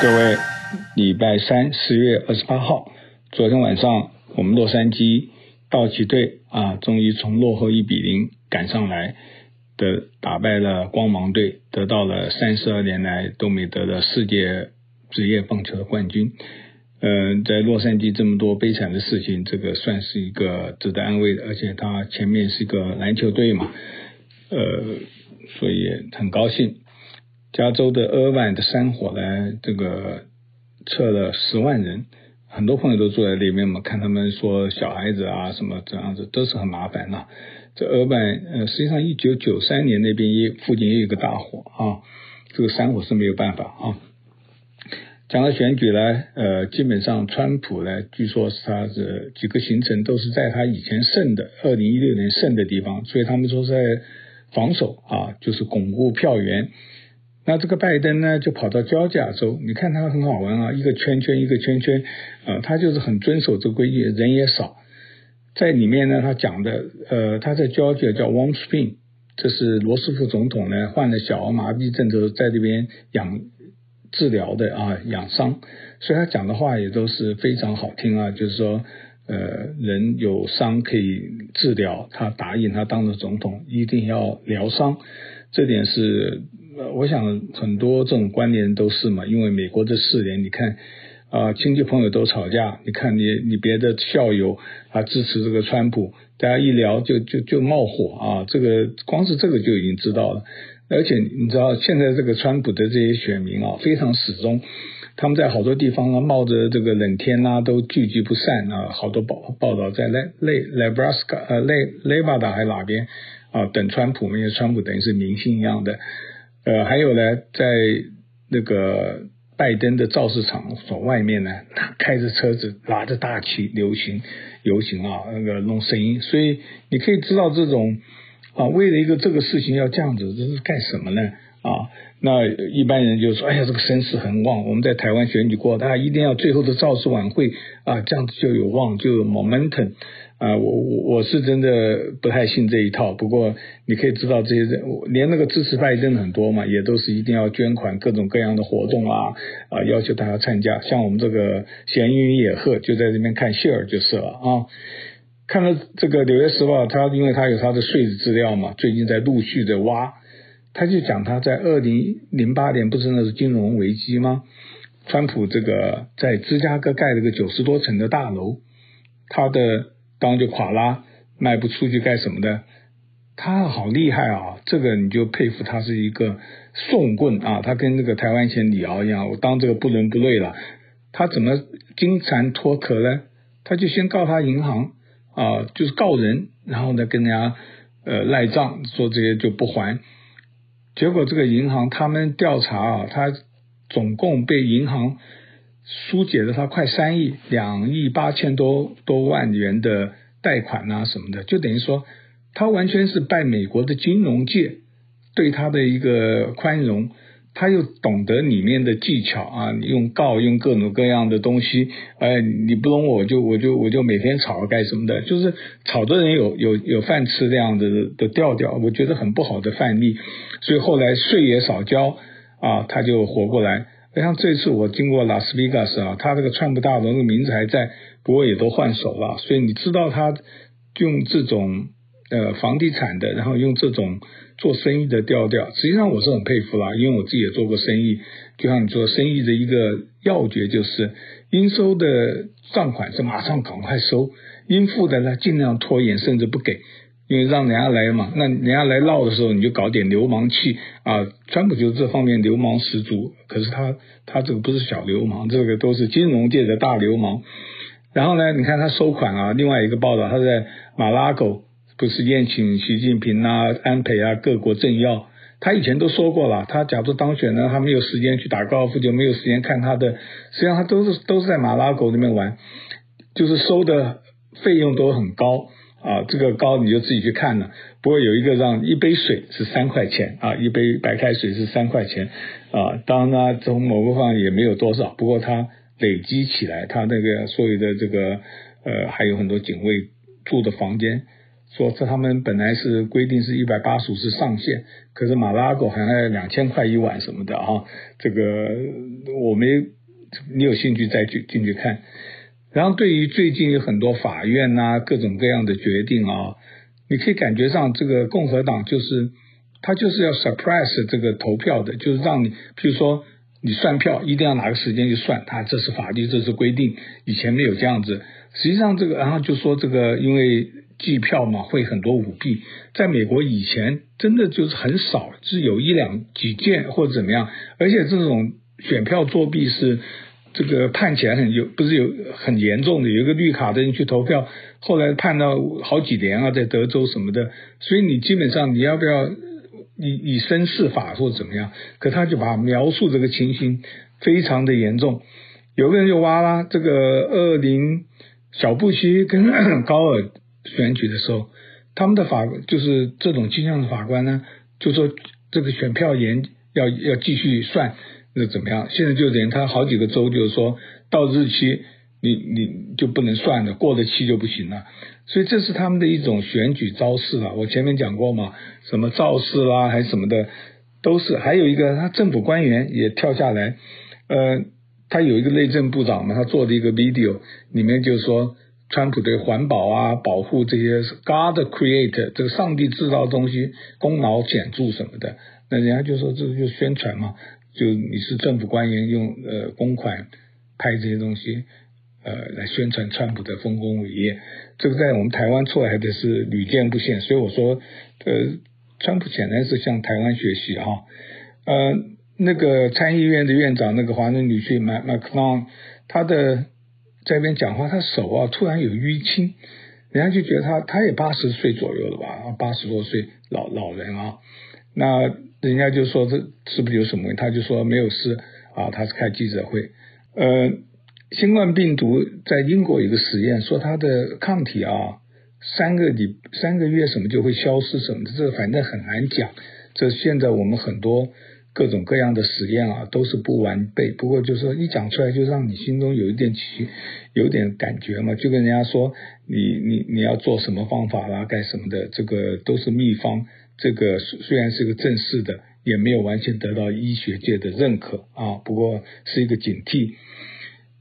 各位，礼拜三十月二十八号，昨天晚上我们洛杉矶道奇队啊，终于从落后一比零赶上来的，打败了光芒队，得到了三十二年来都没得的世界职业棒球的冠军。呃，在洛杉矶这么多悲惨的事情，这个算是一个值得安慰的，而且他前面是一个篮球队嘛，呃，所以很高兴。加州的厄万的山火呢，这个撤了十万人，很多朋友都住在里面嘛。看他们说小孩子啊什么这样子都是很麻烦呐、这厄万呃，实际上一九九三年那边也附近也有个大火啊，这个山火是没有办法啊。讲到选举呢，呃，基本上川普呢，据说是他的几个行程都是在他以前胜的二零一六年胜的地方，所以他们说在防守啊，就是巩固票源。那这个拜登呢，就跑到交加州，你看他很好玩啊，一个圈圈一个圈圈，啊，他就是很遵守这个规矩，人也少，在里面呢，他讲的，呃，他在交加叫 Warm Spring，这是罗斯福总统呢患了小儿麻痹症之后在这边养治疗的啊，养伤，所以他讲的话也都是非常好听啊，就是说，呃，人有伤可以治疗，他答应他当了总统一定要疗伤，这点是。我想很多这种观念都是嘛，因为美国这四年，你看啊，亲戚朋友都吵架，你看你你别的校友啊支持这个川普，大家一聊就就就冒火啊，这个光是这个就已经知道了。而且你知道现在这个川普的这些选民啊，非常始终，他们在好多地方啊冒着这个冷天呐、都聚集不散啊，好多报报道在内内 Nebraska 呃内内巴达还哪边啊等川普，因为川普等于是明星一样的。呃，还有呢，在那个拜登的造势场所外面呢，他开着车子，拿着大旗游行游行啊，那个弄声音，所以你可以知道这种啊，为了一个这个事情要这样子，这是干什么呢？啊，那一般人就说，哎呀，这个声势很旺，我们在台湾选举过，大家一定要最后的造势晚会啊，这样子就有旺，就有 momentum。啊，我我我是真的不太信这一套。不过你可以知道，这些人连那个支持拜登很多嘛，也都是一定要捐款，各种各样的活动啊啊，要求大家参加。像我们这个闲云野鹤就在这边看戏儿就是了啊。看到这个《纽约时报》，他因为他有他的税资料嘛，最近在陆续的挖，他就讲他在二零零八年不是那是金融危机吗？川普这个在芝加哥盖了个九十多层的大楼，他的。当就垮啦，卖不出去干什么的？他好厉害啊！这个你就佩服他是一个讼棍啊！他跟那个台湾前李敖一样，我当这个不伦不类了。他怎么金蝉脱壳呢？他就先告他银行啊，就是告人，然后呢跟人家呃赖账，说这些就不还。结果这个银行他们调查啊，他总共被银行。疏解了他快三亿两亿八千多多万元的贷款啊什么的，就等于说他完全是拜美国的金融界对他的一个宽容，他又懂得里面的技巧啊，你用告用各种各样的东西，哎，你不容我就我就我就每天吵干什么的，就是吵的人有有有饭吃这样的的调调，我觉得很不好的范例，所以后来税也少交啊，他就活过来。像这次我经过拉斯维加斯啊，他这个川普大楼的名字还在，不过也都换手了。所以你知道他用这种呃房地产的，然后用这种做生意的调调，实际上我是很佩服啦，因为我自己也做过生意。就像你做生意的一个要诀就是，应收的账款是马上赶快收，应付的呢尽量拖延，甚至不给。因为让人家来嘛，那人家来闹的时候，你就搞点流氓气啊。川普就是这方面流氓十足，可是他他这个不是小流氓，这个都是金融界的大流氓。然后呢，你看他收款啊，另外一个报道，他在马拉狗不是宴请习近平啊、安倍啊各国政要，他以前都说过了，他假如当选呢，他没有时间去打高尔夫，就没有时间看他的，实际上他都是都是在马拉狗那边玩，就是收的费用都很高。啊，这个高你就自己去看了。不过有一个让一杯水是三块钱啊，一杯白开水是三块钱啊。当然呢，从某个方面也没有多少，不过它累积起来，它那个所有的这个呃，还有很多警卫住的房间，说这他们本来是规定是一百八十五是上限，可是马拉狗好像要两千块一晚什么的啊，这个我没，你有兴趣再去进去看。然后对于最近有很多法院呐、啊、各种各样的决定啊，你可以感觉上这个共和党就是他就是要 suppress 这个投票的，就是让你，譬如说你算票一定要哪个时间去算，他这是法律，这是规定，以前没有这样子。实际上这个，然后就说这个因为。计票嘛，会很多舞弊，在美国以前真的就是很少，只有一两几件或者怎么样，而且这种选票作弊是这个判起来很有，不是有很严重的，有一个绿卡的人去投票，后来判到好几年啊，在德州什么的，所以你基本上你要不要以以身试法或者怎么样？可他就把描述这个情形非常的严重，有个人就挖啦，这个二零小布希跟高尔。选举的时候，他们的法就是这种倾向的法官呢，就说这个选票严要要继续算，那怎么样？现在就等于他好几个州就是说到日期你你就不能算了，过了期就不行了。所以这是他们的一种选举招式了。我前面讲过嘛，什么造势啦还是什么的，都是。还有一个他政府官员也跳下来，呃，他有一个内政部长嘛，他做的一个 video 里面就是说。川普对环保啊、保护这些 God create 这个上帝制造东西功劳显著什么的，那人家就说这就宣传嘛，就你是政府官员用呃公款拍这些东西呃来宣传川普的丰功伟业，这个在我们台湾出来的是屡见不鲜，所以我说呃川普显然是向台湾学习哈，呃那个参议院的院长那个华人女婿麦麦克龙他的。在那边讲话，他手啊突然有淤青，人家就觉得他他也八十岁左右了吧，八十多岁老老人啊，那人家就说这是不是有什么问题？他就说没有事啊，他是开记者会。呃，新冠病毒在英国有个实验，说它的抗体啊三个礼三个月什么就会消失什么的，这反正很难讲。这现在我们很多。各种各样的实验啊，都是不完备。不过就是说，一讲出来就让你心中有一点起，有点感觉嘛。就跟人家说，你你你要做什么方法啦，干什么的，这个都是秘方。这个虽然是个正式的，也没有完全得到医学界的认可啊。不过是一个警惕。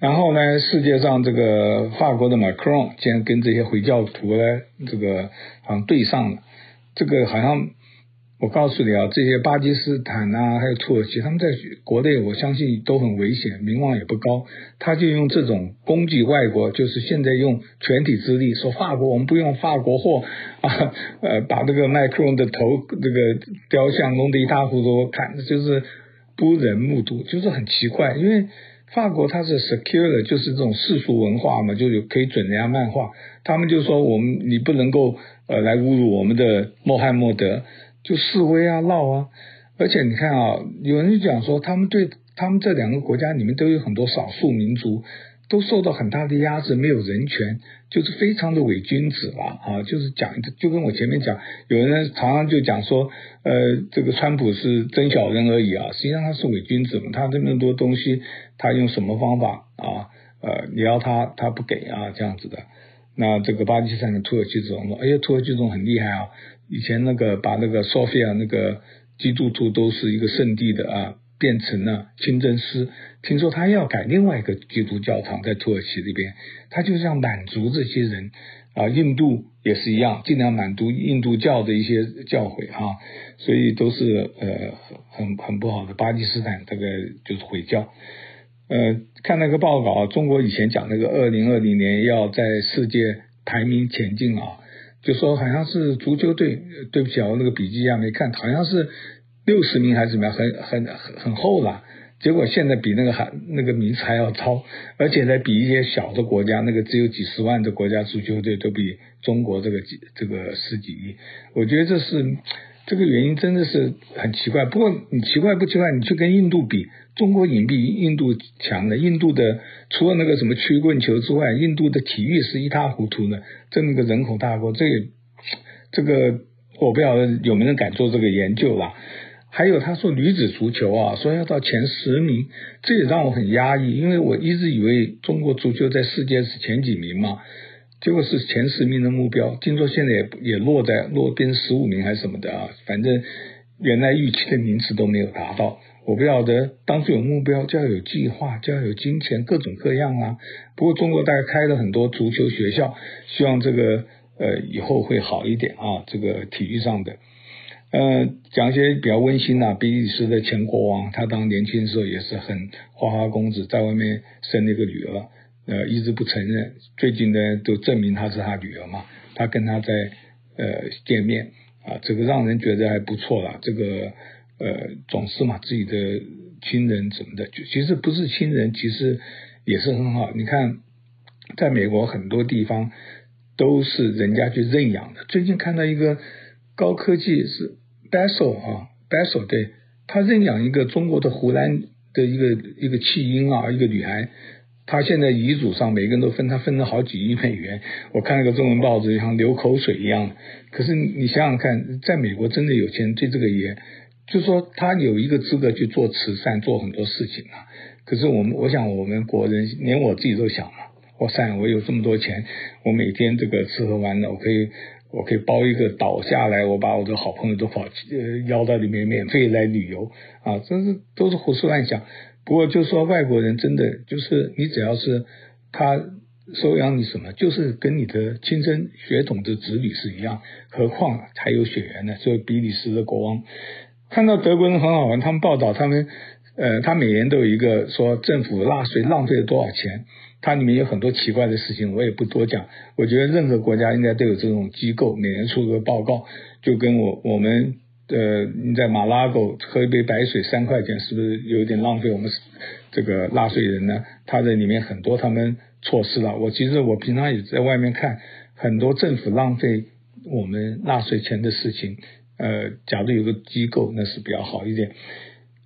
然后呢，世界上这个法国的马克龙竟然跟这些回教徒呢，这个好像对上了，这个好像。我告诉你啊，这些巴基斯坦啊，还有土耳其，他们在国内，我相信都很危险，名望也不高。他就用这种攻击外国，就是现在用全体之力说法国，我们不用法国货啊，呃，把这个麦克龙的头这个雕像弄得一塌糊涂，看就是不忍目睹，就是很奇怪。因为法国它是 secure 的，就是这种世俗文化嘛，就有可以准人家漫画。他们就说我们你不能够呃来侮辱我们的穆罕默德。就示威啊、闹啊，而且你看啊，有人就讲说，他们对他们这两个国家里面都有很多少数民族，都受到很大的压制，没有人权，就是非常的伪君子了啊！就是讲，就跟我前面讲，有人常常就讲说，呃，这个川普是真小人而已啊，实际上他是伪君子嘛，他这么多东西，他用什么方法啊？呃，你要他，他不给啊，这样子的。那这个巴基斯坦的土耳其总统，哎呀，土耳其总统很厉害啊！以前那个把那个 Sophia 那个基督徒都是一个圣地的啊，变成了清真寺。听说他要改另外一个基督教堂在土耳其这边，他就是要满足这些人啊。印度也是一样，尽量满足印度教的一些教诲啊，所以都是呃很很不好的。巴基斯坦这个就是回教。呃，看那个报告啊，中国以前讲那个二零二零年要在世界排名前进啊。就说好像是足球队，对不起啊，我那个笔记啊没看，好像是六十名还是怎么样，很很很很厚了。结果现在比那个还那个名次还要超，而且呢，比一些小的国家，那个只有几十万的国家足球队都比中国这个几这个十几亿。我觉得这是。这个原因真的是很奇怪，不过你奇怪不奇怪？你去跟印度比，中国隐蔽印度强的，印度的除了那个什么曲棍球之外，印度的体育是一塌糊涂的。这么个人口大国，这也、这个我不晓得有没有人敢做这个研究啦。还有他说女子足球啊，说要到前十名，这也让我很压抑，因为我一直以为中国足球在世界是前几名嘛。结果是前十名的目标，听说现在也也落在落变十五名还是什么的啊，反正原来预期的名次都没有达到。我不晓得，当初有目标就要有计划，就要有金钱，各种各样啊。不过中国大概开了很多足球学校，希望这个呃以后会好一点啊，这个体育上的。呃，讲一些比较温馨啊，比利时的前国王，他当年轻的时候也是很花花公子，在外面生了一个女儿，呃，一直不承认。最近呢，都证明她是他女儿嘛，他跟她在呃见面啊，这个让人觉得还不错啦。这个。呃，总是嘛，自己的亲人什么的，其实不是亲人，其实也是很好。你看，在美国很多地方都是人家去认养的。最近看到一个高科技是 Bessel 啊，Bessel 对，他认养一个中国的湖南的一个一个弃婴啊，一个女孩，他现在遗嘱上每个人都分他分了好几亿美元。我看那个中文报纸像流口水一样。可是你想想看，在美国真的有钱人对这个也。就说他有一个资格去做慈善，做很多事情啊。可是我们，我想我们国人，连我自己都想嘛，哇塞，我有这么多钱，我每天这个吃喝玩乐，我可以，我可以包一个岛下来，我把我的好朋友都跑呃邀到里面免费来旅游啊，真是都是胡思乱想。不过就说外国人真的就是你只要是他收养你什么，就是跟你的亲生血统的子女是一样，何况还有血缘呢？所以比利时的国王。看到德国人很好玩，他们报道他们，呃，他每年都有一个说政府纳税浪费了多少钱，它里面有很多奇怪的事情，我也不多讲。我觉得任何国家应该都有这种机构，每年出个报告，就跟我我们呃你在马拉狗喝一杯白水三块钱，是不是有点浪费我们这个纳税人呢？他在里面很多他们错失了。我其实我平常也在外面看很多政府浪费我们纳税钱的事情。呃，假如有个机构，那是比较好一点。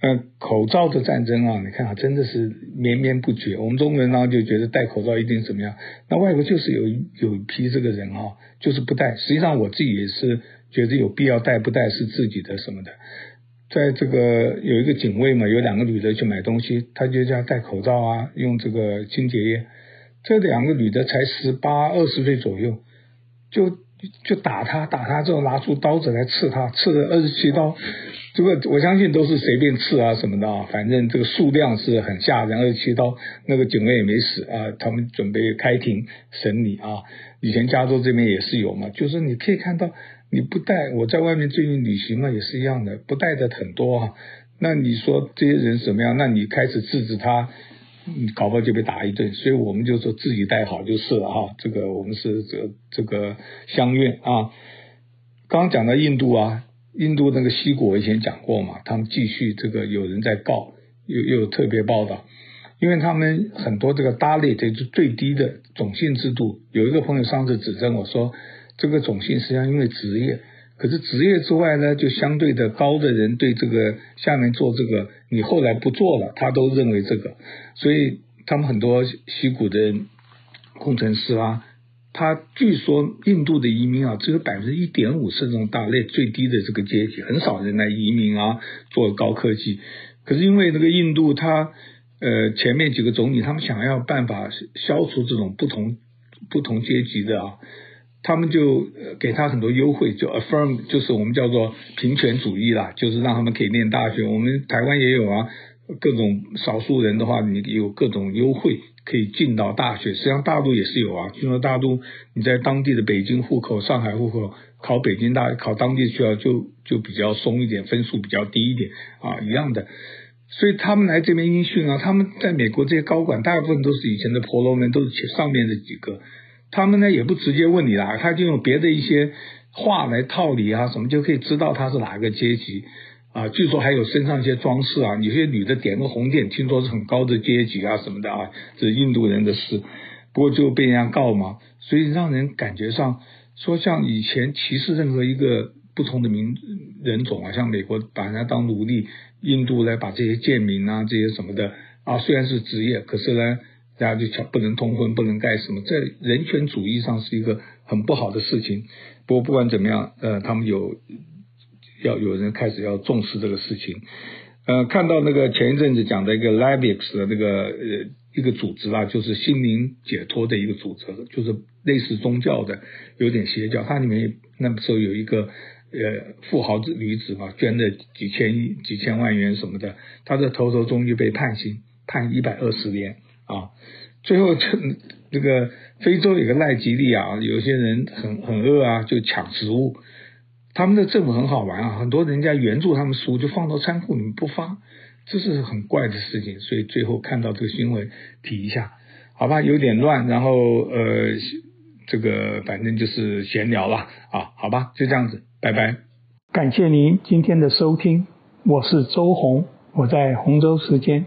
呃，口罩的战争啊，你看啊，真的是绵绵不绝。我们中国人呢就觉得戴口罩一定怎么样，那外国就是有有一批这个人啊，就是不戴。实际上我自己也是觉得有必要戴不戴是自己的什么的。在这个有一个警卫嘛，有两个女的去买东西，他就叫戴口罩啊，用这个清洁液。这两个女的才十八二十岁左右，就。就打他，打他之后拿出刀子来刺他，刺了二十七刀。这个我相信都是随便刺啊什么的啊，反正这个数量是很吓人，二十七刀。那个警卫也没死啊，他们准备开庭审理啊。以前加州这边也是有嘛，就是你可以看到，你不带，我在外面最近旅行嘛也是一样的，不带的很多啊。那你说这些人什么样？那你开始制止他。嗯，搞不好就被打一顿，所以我们就说自己带好就是了哈。这个我们是这这个相愿啊。刚讲到印度啊，印度那个西谷我以前讲过嘛，他们继续这个有人在告，又又特别报道，因为他们很多这个 Dalit 就是最低的种姓制度。有一个朋友上次指正我说，这个种姓实际上因为职业。可是职业之外呢，就相对的高的人对这个下面做这个，你后来不做了，他都认为这个，所以他们很多西谷的工程师啊，他据说印度的移民啊，只有百分之一点五是这种大类最低的这个阶级，很少人来移民啊，做高科技。可是因为那个印度他呃前面几个总理，他们想要办法消除这种不同不同阶级的啊。他们就给他很多优惠，就 affirm 就是我们叫做平权主义啦，就是让他们可以念大学。我们台湾也有啊，各种少数人的话，你有各种优惠可以进到大学。实际上大陆也是有啊，进到大陆你在当地的北京户口、上海户口考北京大考当地学校就就比较松一点，分数比较低一点啊，一样的。所以他们来这边应训啊，他们在美国这些高管大部分都是以前的婆罗门，都是上面的几个。他们呢也不直接问你啦，他就用别的一些话来套你啊，什么就可以知道他是哪个阶级啊。据说还有身上一些装饰啊，有些女的点个红点，听说是很高的阶级啊什么的啊，这是印度人的事。不过就被人家告嘛，所以让人感觉上说像以前歧视任何一个不同的民人种啊，像美国把人家当奴隶，印度来把这些贱民啊这些什么的啊，虽然是职业，可是呢。大家就讲不能通婚，不能干什么，在人权主义上是一个很不好的事情。不过不管怎么样，呃，他们有要有人开始要重视这个事情。呃，看到那个前一阵子讲的一个 Levi's 的那个呃一个组织啊，就是心灵解脱的一个组织，就是类似宗教的，有点邪教。它里面那时候有一个呃富豪子女子嘛，捐了几千亿、几千万元什么的，他的头头终于被判刑，判一百二十年啊。最后这这个非洲有个奈吉利亚，有些人很很饿啊，就抢食物。他们的政府很好玩啊，很多人家援助他们食物就放到仓库里面不发。这是很怪的事情，所以最后看到这个新闻提一下，好吧，有点乱，然后呃，这个反正就是闲聊了啊，好吧，就这样子，拜拜。感谢您今天的收听，我是周红，我在洪州时间。